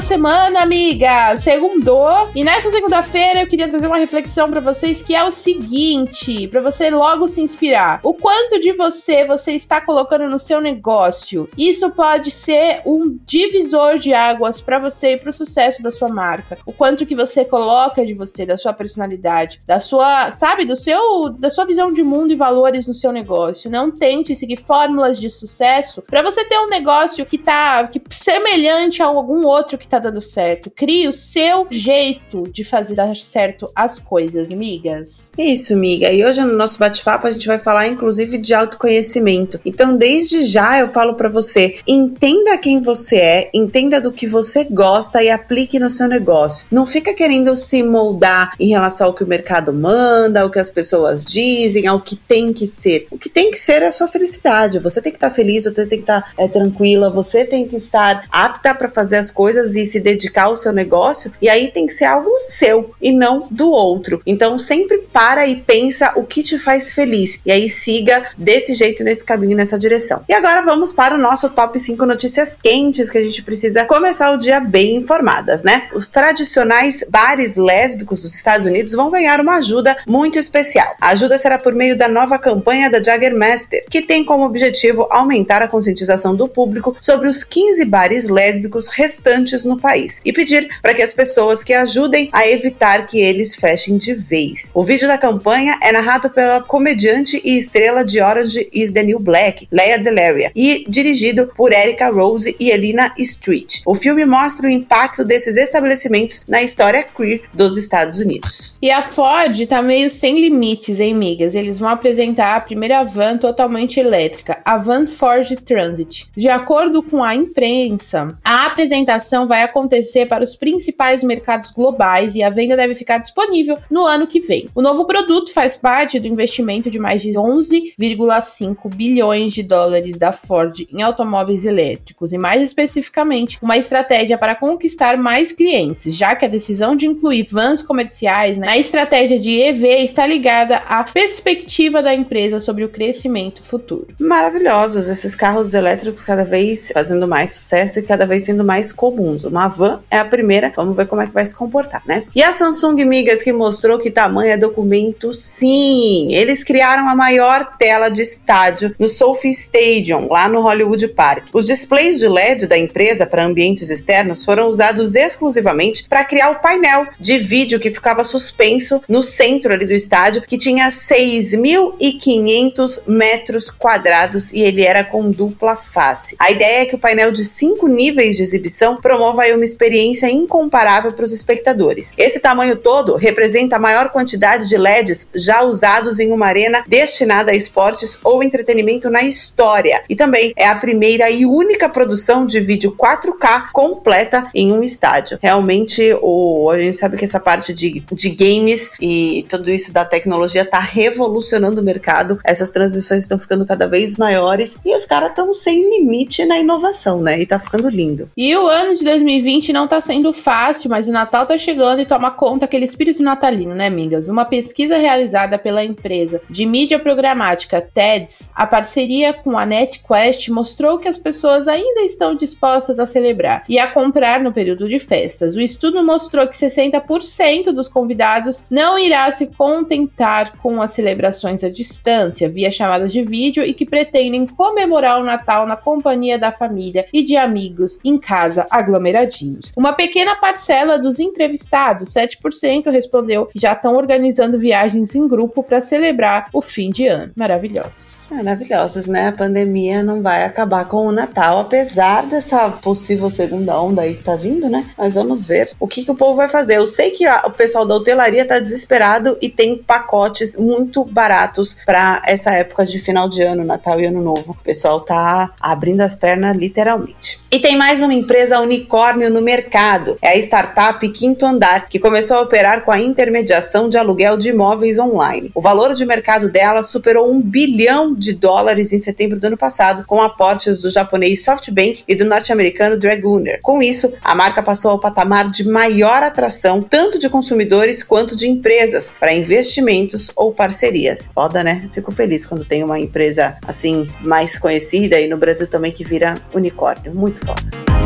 Semana, amiga. Segundou. E nessa segunda-feira eu queria trazer uma reflexão para vocês que é o seguinte, para você logo se inspirar. O quanto de você você está colocando no seu negócio? Isso pode ser um divisor de águas para você e para o sucesso da sua marca. O quanto que você coloca de você, da sua personalidade, da sua, sabe, do seu, da sua visão de mundo e valores no seu negócio. Não tente seguir fórmulas de sucesso para você ter um negócio que tá que semelhante a algum outro outro que tá dando certo. Crie o seu jeito de fazer dar certo as coisas, migas. Isso, miga. E hoje no nosso bate-papo a gente vai falar inclusive de autoconhecimento. Então, desde já eu falo para você, entenda quem você é, entenda do que você gosta e aplique no seu negócio. Não fica querendo se moldar em relação ao que o mercado manda, ao que as pessoas dizem, ao que tem que ser. O que tem que ser é a sua felicidade. Você tem que estar tá feliz, você tem que estar tá, é, tranquila, você tem que estar apta para fazer as coisas e se dedicar ao seu negócio, e aí tem que ser algo seu e não do outro. Então sempre para e pensa o que te faz feliz e aí siga desse jeito nesse caminho, nessa direção. E agora vamos para o nosso top 5 notícias quentes que a gente precisa começar o dia bem informadas, né? Os tradicionais bares lésbicos dos Estados Unidos vão ganhar uma ajuda muito especial. A ajuda será por meio da nova campanha da Jaggermaster, que tem como objetivo aumentar a conscientização do público sobre os 15 bares lésbicos restantes no país e pedir para que as pessoas que ajudem a evitar que eles fechem de vez. O vídeo da campanha é narrado pela comediante e estrela de Orange is the New Black, Leia Delaria, e dirigido por Erica Rose e Elina Street. O filme mostra o impacto desses estabelecimentos na história queer dos Estados Unidos. E a Ford tá meio sem limites, hein, migas? Eles vão apresentar a primeira van totalmente elétrica, a Van Ford Transit. De acordo com a imprensa, a apresentação vai acontecer para os principais mercados globais e a venda deve ficar disponível no ano que vem. O novo produto faz parte do investimento de mais de 11,5 bilhões de dólares da Ford em automóveis elétricos e, mais especificamente, uma estratégia para conquistar mais clientes, já que a decisão de incluir vans comerciais na estratégia de EV está ligada à perspectiva da empresa sobre o crescimento futuro. Maravilhosos esses carros elétricos cada vez fazendo mais sucesso e cada vez sendo mais comuns. Uma van é a primeira, vamos ver como é que vai se comportar, né? E a Samsung Migas que mostrou que tamanho é documento, sim. Eles criaram a maior tela de estádio no Sophie Stadium, lá no Hollywood Park. Os displays de LED da empresa para ambientes externos foram usados exclusivamente para criar o painel de vídeo que ficava suspenso no centro ali do estádio, que tinha 6.500 metros quadrados e ele era com dupla face. A ideia é que o painel de cinco níveis de exibição promova aí uma experiência incomparável para os espectadores. Esse tamanho todo representa a maior quantidade de LEDs já usados em uma arena destinada a esportes ou entretenimento na história. E também é a primeira e única produção de vídeo 4K completa em um estádio. Realmente, o, a gente sabe que essa parte de, de games e tudo isso da tecnologia está revolucionando o mercado. Essas transmissões estão ficando cada vez maiores e os caras estão sem limite na inovação, né? E tá ficando lindo. E o ano de 2020 não tá sendo fácil, mas o Natal tá chegando e toma conta aquele espírito natalino, né, amigas? Uma pesquisa realizada pela empresa de mídia programática TEDS, a parceria com a NetQuest mostrou que as pessoas ainda estão dispostas a celebrar e a comprar no período de festas. O estudo mostrou que 60% dos convidados não irá se contentar com as celebrações à distância, via chamadas de vídeo e que pretendem comemorar o Natal na companhia da família e de amigos em casa casa aglomeradinhos. Uma pequena parcela dos entrevistados, 7%, respondeu que já estão organizando viagens em grupo para celebrar o fim de ano. Maravilhosos. Maravilhosos, né? A pandemia não vai acabar com o Natal, apesar dessa possível segunda onda aí que tá vindo, né? Mas vamos ver o que, que o povo vai fazer. Eu sei que a, o pessoal da hotelaria tá desesperado e tem pacotes muito baratos para essa época de final de ano, Natal e Ano Novo. O pessoal tá abrindo as pernas literalmente. E tem mais uma empresa unicórnio no mercado. É a startup Quinto Andar, que começou a operar com a intermediação de aluguel de imóveis online. O valor de mercado dela superou um bilhão de dólares em setembro do ano passado, com aportes do japonês SoftBank e do norte-americano Dragoner. Com isso, a marca passou ao patamar de maior atração tanto de consumidores quanto de empresas para investimentos ou parcerias. Foda, né? Fico feliz quando tem uma empresa assim mais conhecida e no Brasil também que vira unicórnio. Muito foda.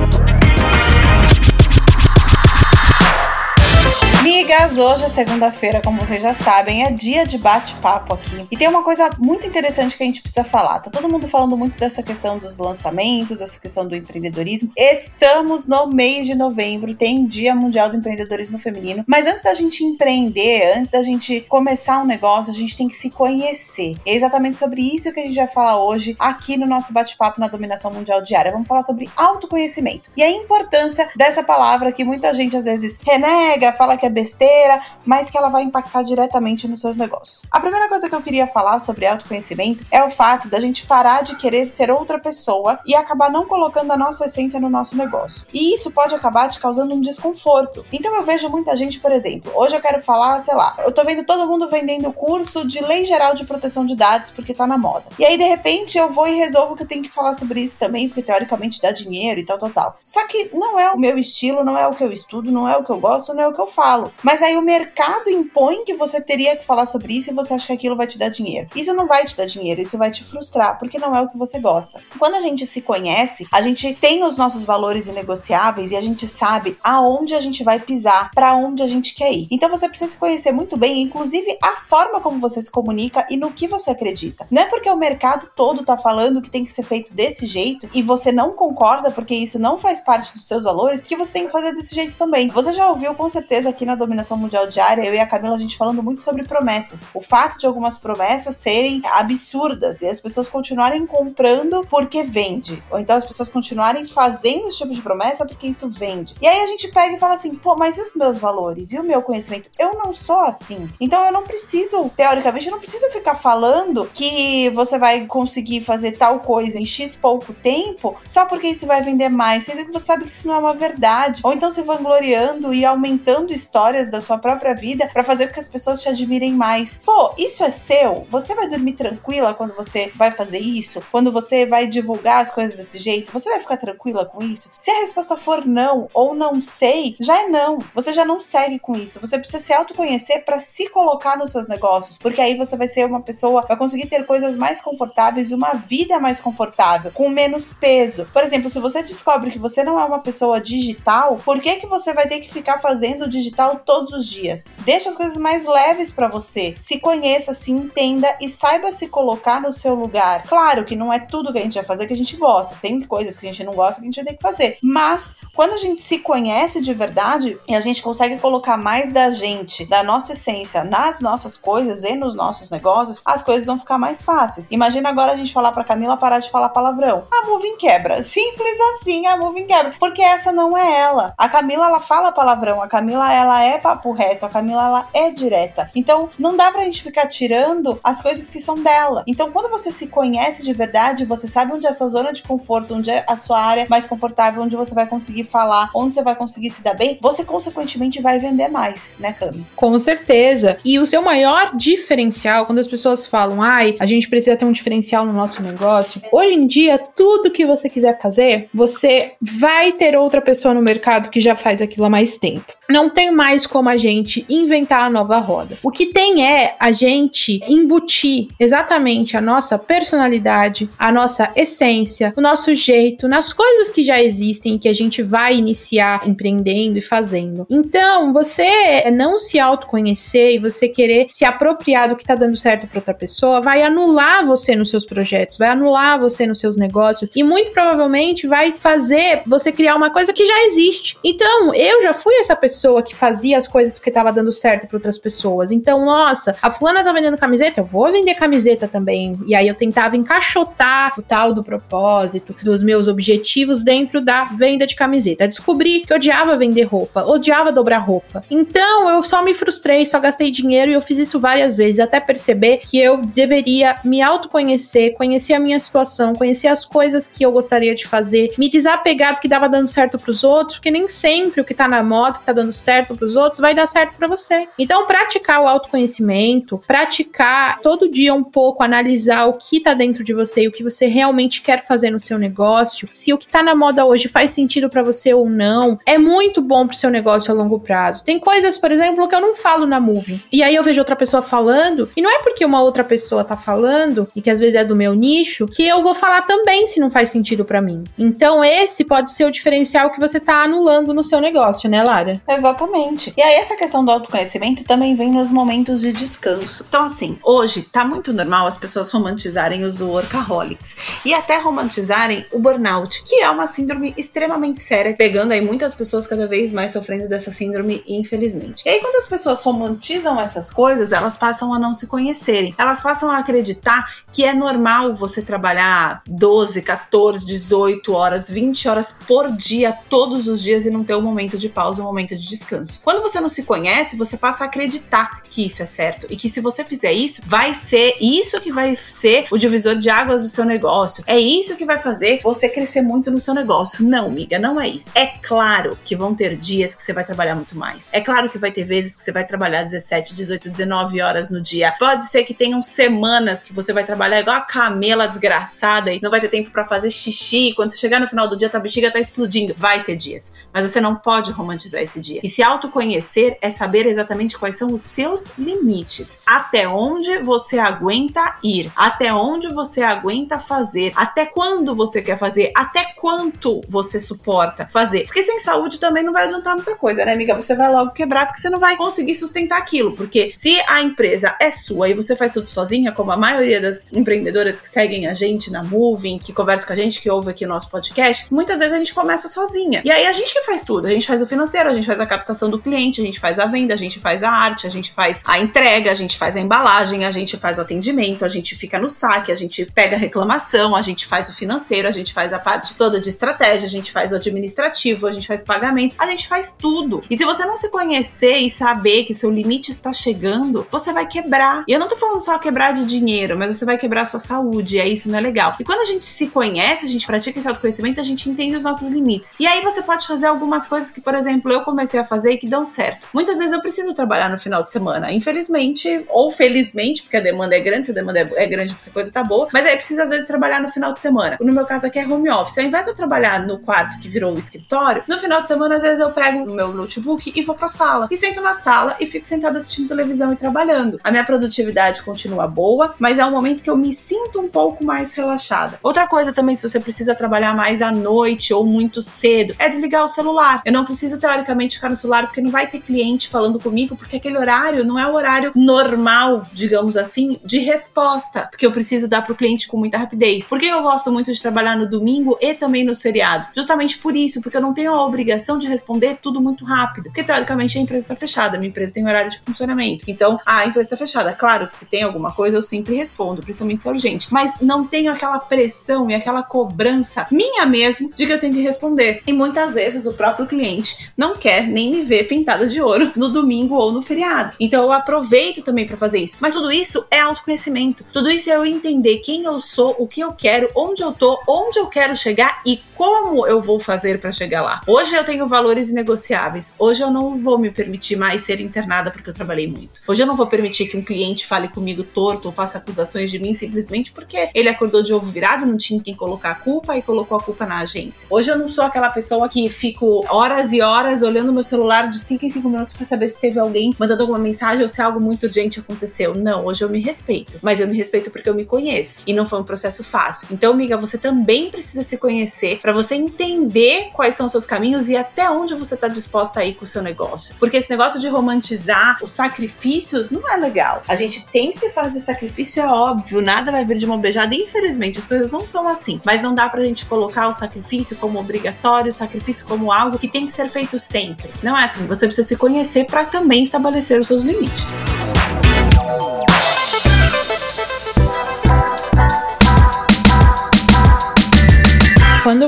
Amigas, hoje é segunda-feira, como vocês já sabem, é dia de bate-papo aqui. E tem uma coisa muito interessante que a gente precisa falar. Tá todo mundo falando muito dessa questão dos lançamentos, essa questão do empreendedorismo. Estamos no mês de novembro, tem Dia Mundial do Empreendedorismo Feminino. Mas antes da gente empreender, antes da gente começar um negócio, a gente tem que se conhecer. É exatamente sobre isso que a gente vai falar hoje aqui no nosso bate-papo na Dominação Mundial Diária. Vamos falar sobre autoconhecimento e a importância dessa palavra que muita gente às vezes renega, fala que é besteira, mas que ela vai impactar diretamente nos seus negócios. A primeira coisa que eu queria falar sobre autoconhecimento é o fato da gente parar de querer ser outra pessoa e acabar não colocando a nossa essência no nosso negócio. E isso pode acabar te causando um desconforto. Então eu vejo muita gente, por exemplo, hoje eu quero falar, sei lá, eu tô vendo todo mundo vendendo curso de lei geral de proteção de dados porque tá na moda. E aí de repente eu vou e resolvo que eu tenho que falar sobre isso também, porque teoricamente dá dinheiro e tal, tal, tal. Só que não é o meu estilo, não é o que eu estudo, não é o que eu gosto, não é o que eu falo falo. Mas aí o mercado impõe que você teria que falar sobre isso e você acha que aquilo vai te dar dinheiro. Isso não vai te dar dinheiro, isso vai te frustrar, porque não é o que você gosta. Quando a gente se conhece, a gente tem os nossos valores inegociáveis e a gente sabe aonde a gente vai pisar, para onde a gente quer ir. Então você precisa se conhecer muito bem, inclusive a forma como você se comunica e no que você acredita. Não é porque o mercado todo tá falando que tem que ser feito desse jeito e você não concorda porque isso não faz parte dos seus valores que você tem que fazer desse jeito também. Você já ouviu com certeza aqui na dominação mundial diária, eu e a Camila, a gente falando muito sobre promessas. O fato de algumas promessas serem absurdas e as pessoas continuarem comprando porque vende. Ou então as pessoas continuarem fazendo esse tipo de promessa porque isso vende. E aí a gente pega e fala assim, pô, mas e os meus valores? E o meu conhecimento? Eu não sou assim. Então eu não preciso, teoricamente, eu não preciso ficar falando que você vai conseguir fazer tal coisa em X pouco tempo só porque isso vai vender mais, sendo que você sabe que isso não é uma verdade. Ou então se vangloriando e aumentando história histórias da sua própria vida para fazer com que as pessoas te admirem mais. Pô, isso é seu? Você vai dormir tranquila quando você vai fazer isso? Quando você vai divulgar as coisas desse jeito? Você vai ficar tranquila com isso? Se a resposta for não ou não sei, já é não. Você já não segue com isso. Você precisa se autoconhecer para se colocar nos seus negócios, porque aí você vai ser uma pessoa, vai conseguir ter coisas mais confortáveis e uma vida mais confortável, com menos peso. Por exemplo, se você descobre que você não é uma pessoa digital, por que que você vai ter que ficar fazendo digital todos os dias. Deixe as coisas mais leves para você. Se conheça, se entenda e saiba se colocar no seu lugar. Claro que não é tudo que a gente vai fazer que a gente gosta. Tem coisas que a gente não gosta que a gente ter que fazer. Mas quando a gente se conhece de verdade e a gente consegue colocar mais da gente, da nossa essência nas nossas coisas e nos nossos negócios, as coisas vão ficar mais fáceis. Imagina agora a gente falar para Camila parar de falar palavrão. A Moving quebra. Simples assim, a Moving quebra. Porque essa não é ela. A Camila ela fala palavrão. A Camila ela é papo reto, a Camila ela é direta. Então não dá pra gente ficar tirando as coisas que são dela. Então quando você se conhece de verdade, você sabe onde é a sua zona de conforto, onde é a sua área mais confortável, onde você vai conseguir falar, onde você vai conseguir se dar bem, você consequentemente vai vender mais, né, Cami? Com certeza. E o seu maior diferencial, quando as pessoas falam, ai, a gente precisa ter um diferencial no nosso negócio, hoje em dia, tudo que você quiser fazer, você vai ter outra pessoa no mercado que já faz aquilo há mais tempo. Não tem mais como a gente inventar a nova roda. O que tem é a gente embutir exatamente a nossa personalidade, a nossa essência, o nosso jeito nas coisas que já existem e que a gente vai iniciar empreendendo e fazendo. Então, você não se autoconhecer e você querer se apropriar do que tá dando certo para outra pessoa vai anular você nos seus projetos, vai anular você nos seus negócios e muito provavelmente vai fazer você criar uma coisa que já existe. Então, eu já fui essa pessoa que fazia as coisas que tava dando certo para outras pessoas. Então, nossa, a fulana tá vendendo camiseta, eu vou vender camiseta também. E aí eu tentava encaixotar o tal do propósito, dos meus objetivos dentro da venda de camiseta. Descobri que odiava vender roupa, odiava dobrar roupa. Então, eu só me frustrei, só gastei dinheiro e eu fiz isso várias vezes até perceber que eu deveria me autoconhecer, conhecer a minha situação, conhecer as coisas que eu gostaria de fazer, me desapegar do que dava dando certo para os outros, porque nem sempre o que tá na moda, que tá dando certo para os outros, vai dar certo para você. Então, praticar o autoconhecimento, praticar todo dia um pouco, analisar o que tá dentro de você e o que você realmente quer fazer no seu negócio, se o que tá na moda hoje faz sentido para você ou não, é muito bom pro seu negócio a longo prazo. Tem coisas, por exemplo, que eu não falo na Moving. E aí eu vejo outra pessoa falando, e não é porque uma outra pessoa tá falando, e que às vezes é do meu nicho, que eu vou falar também se não faz sentido para mim. Então, esse pode ser o diferencial que você tá anulando no seu negócio, né, Lara? Exatamente. E aí, essa questão do autoconhecimento também vem nos momentos de descanso. Então, assim, hoje tá muito normal as pessoas romantizarem os workaholics e até romantizarem o burnout, que é uma síndrome extremamente séria, pegando aí muitas pessoas cada vez mais sofrendo dessa síndrome, infelizmente. E aí, quando as pessoas romantizam essas coisas, elas passam a não se conhecerem. Elas passam a acreditar que é normal você trabalhar 12, 14, 18 horas, 20 horas por dia, todos os dias e não ter um momento de pausa, um momento de descanso. Quando você não se conhece, você passa a acreditar que isso é certo e que se você fizer isso, vai ser isso que vai ser o divisor de águas do seu negócio. É isso que vai fazer você crescer muito no seu negócio. Não, amiga, não é isso. É claro que vão ter dias que você vai trabalhar muito mais. É claro que vai ter vezes que você vai trabalhar 17, 18, 19 horas no dia. Pode ser que tenham semanas que você vai trabalhar igual a camela desgraçada e não vai ter tempo para fazer xixi. Quando você chegar no final do dia, tua bexiga tá explodindo. Vai ter dias. Mas você não pode romantizar esse dia. E se autoconhecer é saber exatamente quais são os seus limites. Até onde você aguenta ir. Até onde você aguenta fazer. Até quando você quer fazer. Até quanto você suporta fazer. Porque sem saúde também não vai adiantar muita coisa, né, amiga? Você vai logo quebrar porque você não vai conseguir sustentar aquilo. Porque se a empresa é sua e você faz tudo sozinha, como a maioria das empreendedoras que seguem a gente na Moving, que conversam com a gente, que ouve aqui o nosso podcast, muitas vezes a gente começa sozinha. E aí a gente que faz tudo. A gente faz o financeiro, a gente faz a captação do cliente, a gente faz a venda, a gente faz a arte, a gente faz a entrega, a gente faz a embalagem, a gente faz o atendimento, a gente fica no saque, a gente pega a reclamação, a gente faz o financeiro, a gente faz a parte toda de estratégia, a gente faz o administrativo, a gente faz pagamento, a gente faz tudo. E se você não se conhecer e saber que seu limite está chegando, você vai quebrar. E eu não tô falando só quebrar de dinheiro, mas você vai quebrar a sua saúde, aí isso não é legal. E quando a gente se conhece, a gente pratica esse autoconhecimento, a gente entende os nossos limites. E aí você pode fazer algumas coisas que, por exemplo, eu comecei a fazer e que dão certo. Muitas vezes eu preciso trabalhar no final de semana. Infelizmente, ou felizmente, porque a demanda é grande, se a demanda é grande porque a coisa tá boa, mas aí precisa às vezes trabalhar no final de semana. No meu caso aqui é home office. Ao invés de eu trabalhar no quarto que virou o escritório, no final de semana às vezes eu pego o meu notebook e vou pra sala. E sento na sala e fico sentada assistindo televisão e trabalhando. A minha produtividade continua boa, mas é um momento que eu me sinto um pouco mais relaxada. Outra coisa também, se você precisa trabalhar mais à noite ou muito cedo, é desligar o celular. Eu não preciso, teoricamente, ficar no celular porque não vai ter cliente falando comigo, porque aquele horário não é o horário normal, digamos assim, de resposta, porque eu preciso dar pro cliente com muita rapidez. Por que eu gosto muito de trabalhar no domingo e também nos feriados? Justamente por isso, porque eu não tenho a obrigação de responder tudo muito rápido, porque teoricamente a empresa está fechada, minha empresa tem horário de funcionamento. Então, a empresa está fechada. Claro que se tem alguma coisa, eu sempre respondo, principalmente se é urgente, mas não tenho aquela pressão e aquela cobrança minha mesmo de que eu tenho que responder. E muitas vezes o próprio cliente não quer nem me ver pintada de ouro no domingo ou no feriado. Então eu aproveito também para fazer isso. Mas tudo isso é autoconhecimento. Tudo isso é eu entender quem eu sou, o que eu quero, onde eu tô, onde eu quero chegar e como eu vou fazer para chegar lá. Hoje eu tenho valores inegociáveis. Hoje eu não vou me permitir mais ser internada porque eu trabalhei muito. Hoje eu não vou permitir que um cliente fale comigo torto ou faça acusações de mim simplesmente porque ele acordou de ovo virado, não tinha quem colocar a culpa e colocou a culpa na agência. Hoje eu não sou aquela pessoa que fico horas e horas olhando meu celular de 5 em 5 minutos para saber se teve alguém mandando alguma mensagem ou se algo muito urgente aconteceu. Não, hoje eu me respeito. Mas eu me respeito porque eu me conheço. E não foi um processo fácil. Então, amiga, você também precisa se conhecer para você entender quais são os seus caminhos e até onde você está disposta a ir com o seu negócio. Porque esse negócio de romantizar os sacrifícios não é legal. A gente tem que fazer sacrifício, é óbvio. Nada vai vir de mão beijada. Infelizmente, as coisas não são assim. Mas não dá pra gente colocar o sacrifício como obrigatório, o sacrifício como algo que tem que ser feito sempre. Não é assim. Você precisa se conhecer para também estabelecer os seus limites.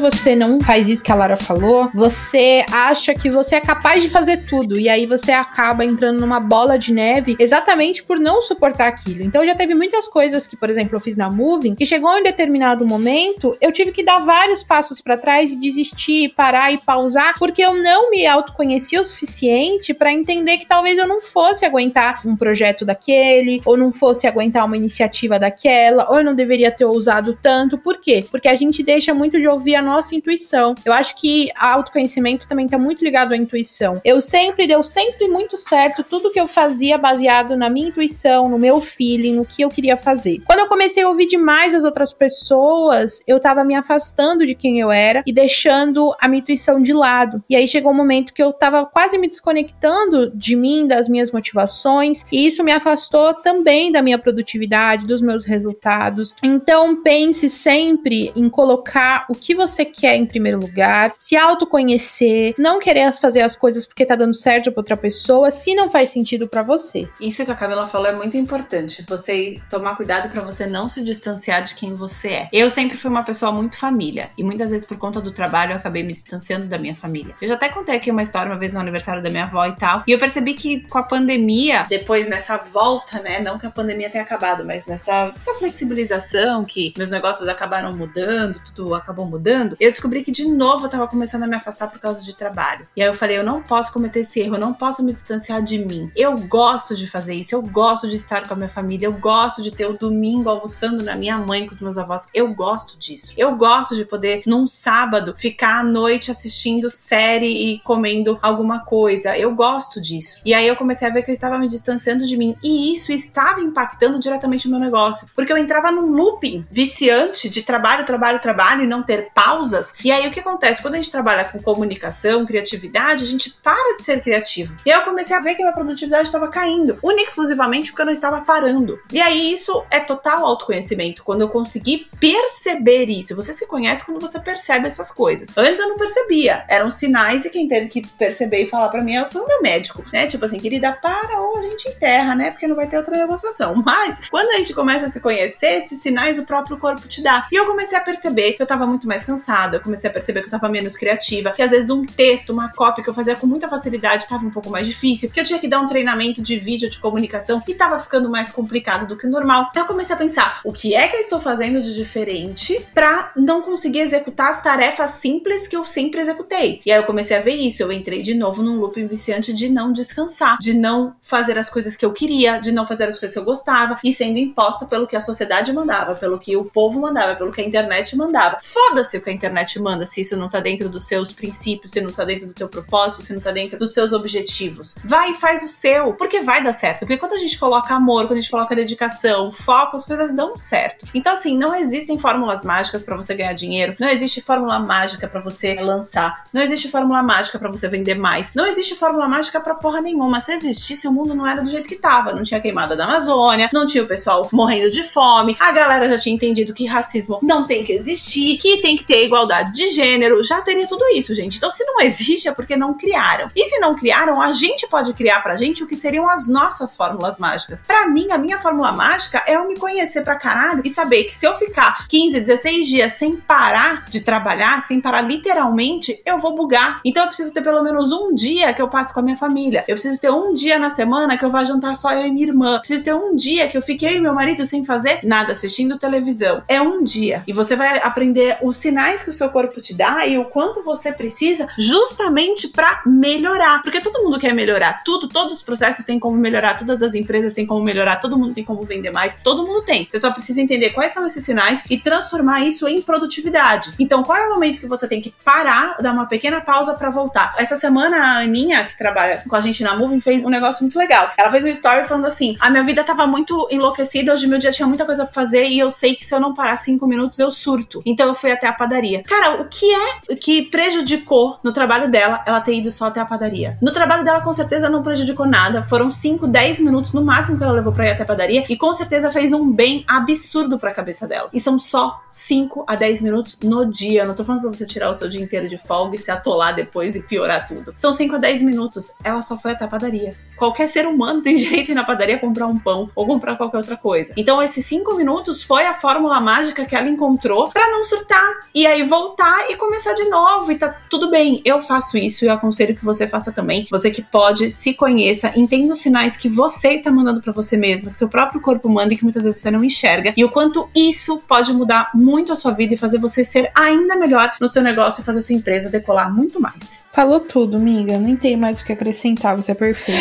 Você não faz isso que a Lara falou, você acha que você é capaz de fazer tudo. E aí você acaba entrando numa bola de neve exatamente por não suportar aquilo. Então já teve muitas coisas que, por exemplo, eu fiz na Moving, que chegou em determinado momento, eu tive que dar vários passos para trás e desistir, parar e pausar, porque eu não me autoconhecia o suficiente para entender que talvez eu não fosse aguentar um projeto daquele, ou não fosse aguentar uma iniciativa daquela, ou eu não deveria ter ousado tanto. Por quê? Porque a gente deixa muito de ouvir a nossa intuição. Eu acho que autoconhecimento também tá muito ligado à intuição. Eu sempre deu sempre muito certo tudo que eu fazia baseado na minha intuição, no meu feeling, no que eu queria fazer. Quando eu comecei a ouvir demais as outras pessoas, eu tava me afastando de quem eu era e deixando a minha intuição de lado. E aí chegou um momento que eu tava quase me desconectando de mim, das minhas motivações, e isso me afastou também da minha produtividade, dos meus resultados. Então pense sempre em colocar o que que você quer em primeiro lugar, se autoconhecer, não querer fazer as coisas porque tá dando certo pra outra pessoa, se não faz sentido para você. Isso que a Camila falou é muito importante. Você tomar cuidado para você não se distanciar de quem você é. Eu sempre fui uma pessoa muito família e muitas vezes por conta do trabalho eu acabei me distanciando da minha família. Eu já até contei aqui uma história uma vez no aniversário da minha avó e tal, e eu percebi que com a pandemia, depois nessa volta, né, não que a pandemia tenha acabado, mas nessa, nessa flexibilização que meus negócios acabaram mudando, tudo acabou mudando mudando, eu descobri que de novo eu tava começando a me afastar por causa de trabalho. E aí eu falei, eu não posso cometer esse erro, eu não posso me distanciar de mim. Eu gosto de fazer isso, eu gosto de estar com a minha família, eu gosto de ter o domingo almoçando na minha mãe com os meus avós. Eu gosto disso. Eu gosto de poder, num sábado, ficar à noite assistindo série e comendo alguma coisa. Eu gosto disso. E aí eu comecei a ver que eu estava me distanciando de mim. E isso estava impactando diretamente o meu negócio. Porque eu entrava num looping viciante de trabalho, trabalho, trabalho e não ter pausas. E aí o que acontece? Quando a gente trabalha com comunicação, criatividade, a gente para de ser criativo. E aí eu comecei a ver que a minha produtividade estava caindo, única exclusivamente porque eu não estava parando. E aí isso é total autoconhecimento, quando eu consegui perceber isso. Você se conhece quando você percebe essas coisas. Antes eu não percebia, eram sinais e quem teve que perceber e falar para mim foi o meu médico, né? Tipo assim, querida, para ou a gente enterra, né? Porque não vai ter outra negociação. Mas quando a gente começa a se conhecer, esses sinais o próprio corpo te dá. E eu comecei a perceber que eu tava muito mais mais cansada, eu comecei a perceber que eu tava menos criativa, que às vezes um texto, uma cópia que eu fazia com muita facilidade tava um pouco mais difícil, que eu tinha que dar um treinamento de vídeo, de comunicação e tava ficando mais complicado do que o normal. Eu comecei a pensar, o que é que eu estou fazendo de diferente para não conseguir executar as tarefas simples que eu sempre executei? E aí eu comecei a ver isso, eu entrei de novo num loop viciante de não descansar, de não fazer as coisas que eu queria, de não fazer as coisas que eu gostava e sendo imposta pelo que a sociedade mandava, pelo que o povo mandava, pelo que a internet mandava. Foda-se foda-se o que a internet manda, se isso não tá dentro dos seus princípios, se não tá dentro do teu propósito, se não tá dentro dos seus objetivos. Vai e faz o seu, porque vai dar certo. Porque quando a gente coloca amor, quando a gente coloca dedicação, foco, as coisas dão certo. Então, assim, não existem fórmulas mágicas para você ganhar dinheiro, não existe fórmula mágica para você lançar, não existe fórmula mágica para você vender mais, não existe fórmula mágica para porra nenhuma. Se existisse, o mundo não era do jeito que tava. Não tinha queimada da Amazônia, não tinha o pessoal morrendo de fome, a galera já tinha entendido que racismo não tem que existir, que tem que ter igualdade de gênero, já teria tudo isso, gente. Então, se não existe, é porque não criaram. E se não criaram, a gente pode criar pra gente o que seriam as nossas fórmulas mágicas. Para mim, a minha fórmula mágica é eu me conhecer pra caralho e saber que se eu ficar 15, 16 dias sem parar de trabalhar, sem parar literalmente, eu vou bugar. Então, eu preciso ter pelo menos um dia que eu passe com a minha família. Eu preciso ter um dia na semana que eu vá jantar só eu e minha irmã. Preciso ter um dia que eu fique eu e meu marido sem fazer nada, assistindo televisão. É um dia. E você vai aprender o sinal sinais que o seu corpo te dá e o quanto você precisa justamente para melhorar. Porque todo mundo quer melhorar tudo, todos os processos têm como melhorar, todas as empresas têm como melhorar, todo mundo tem como vender mais, todo mundo tem. Você só precisa entender quais são esses sinais e transformar isso em produtividade. Então, qual é o momento que você tem que parar, dar uma pequena pausa para voltar? Essa semana a Aninha, que trabalha com a gente na Moving, fez um negócio muito legal. Ela fez um story falando assim: "A minha vida tava muito enlouquecida, hoje meu dia tinha muita coisa para fazer e eu sei que se eu não parar cinco minutos eu surto. Então eu fui até a padaria. Cara, o que é que prejudicou no trabalho dela ela ter ido só até a padaria? No trabalho dela, com certeza, não prejudicou nada. Foram 5, 10 minutos no máximo que ela levou pra ir até a padaria e com certeza fez um bem absurdo pra cabeça dela. E são só 5 a 10 minutos no dia. Não tô falando pra você tirar o seu dia inteiro de folga e se atolar depois e piorar tudo. São 5 a 10 minutos. Ela só foi até a padaria. Qualquer ser humano tem direito a ir na padaria comprar um pão ou comprar qualquer outra coisa. Então, esses 5 minutos foi a fórmula mágica que ela encontrou para não surtar e aí voltar e começar de novo e tá tudo bem. Eu faço isso e eu aconselho que você faça também. Você que pode, se conheça, entenda os sinais que você está mandando para você mesma, que seu próprio corpo manda e que muitas vezes você não enxerga e o quanto isso pode mudar muito a sua vida e fazer você ser ainda melhor no seu negócio e fazer sua empresa decolar muito mais. Falou tudo, amiga. Nem tem mais o que acrescentar, você é perfeita.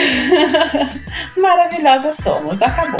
Maravilhosa somos. Acabou.